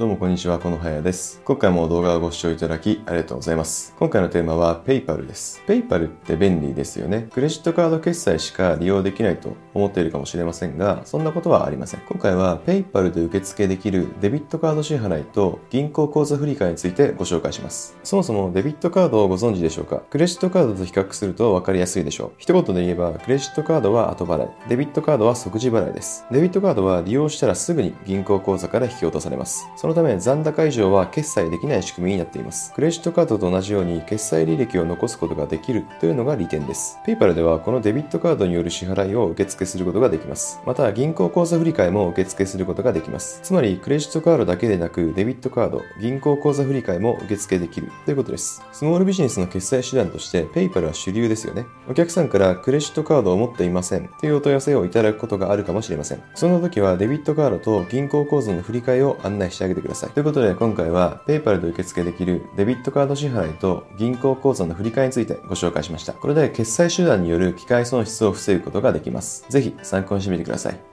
どうもこんにちは、このはやです。今回も動画をご視聴いただきありがとうございます。今回のテーマは PayPal です。PayPal って便利ですよね。クレジットカード決済しか利用できないと思っているかもしれませんが、そんなことはありません。今回は PayPal で受付できるデビットカード支払いと銀行口座振替についてご紹介します。そもそもデビットカードをご存知でしょうか？クレジットカードと比較すると分かりやすいでしょう。一言で言えば、クレジットカードは後払い、デビットカードは即時払いです。デビットカードは利用したらすぐに銀行口座から引き落とされます。そののため残高以上は決済できない仕組みになっています。クレジットカードと同じように決済履歴を残すことができるというのが利点です。PayPal ではこのデビットカードによる支払いを受付することができます。また銀行口座振替も受付することができます。つまりクレジットカードだけでなくデビットカード、銀行口座振替も受付できるということです。スモールビジネスの決済手段として PayPal は主流ですよね。お客さんからクレジットカードを持っていませんというお問い合わせをいただくことがあるかもしれません。その時はデビットカードと銀行口座の振替を案内してあげててください。ということで今回は PayPal で受付できるデビットカード支払いと銀行口座の振り替えについてご紹介しました。これで決済手段による機械損失を防ぐことができます。ぜひ参考にしてみてください。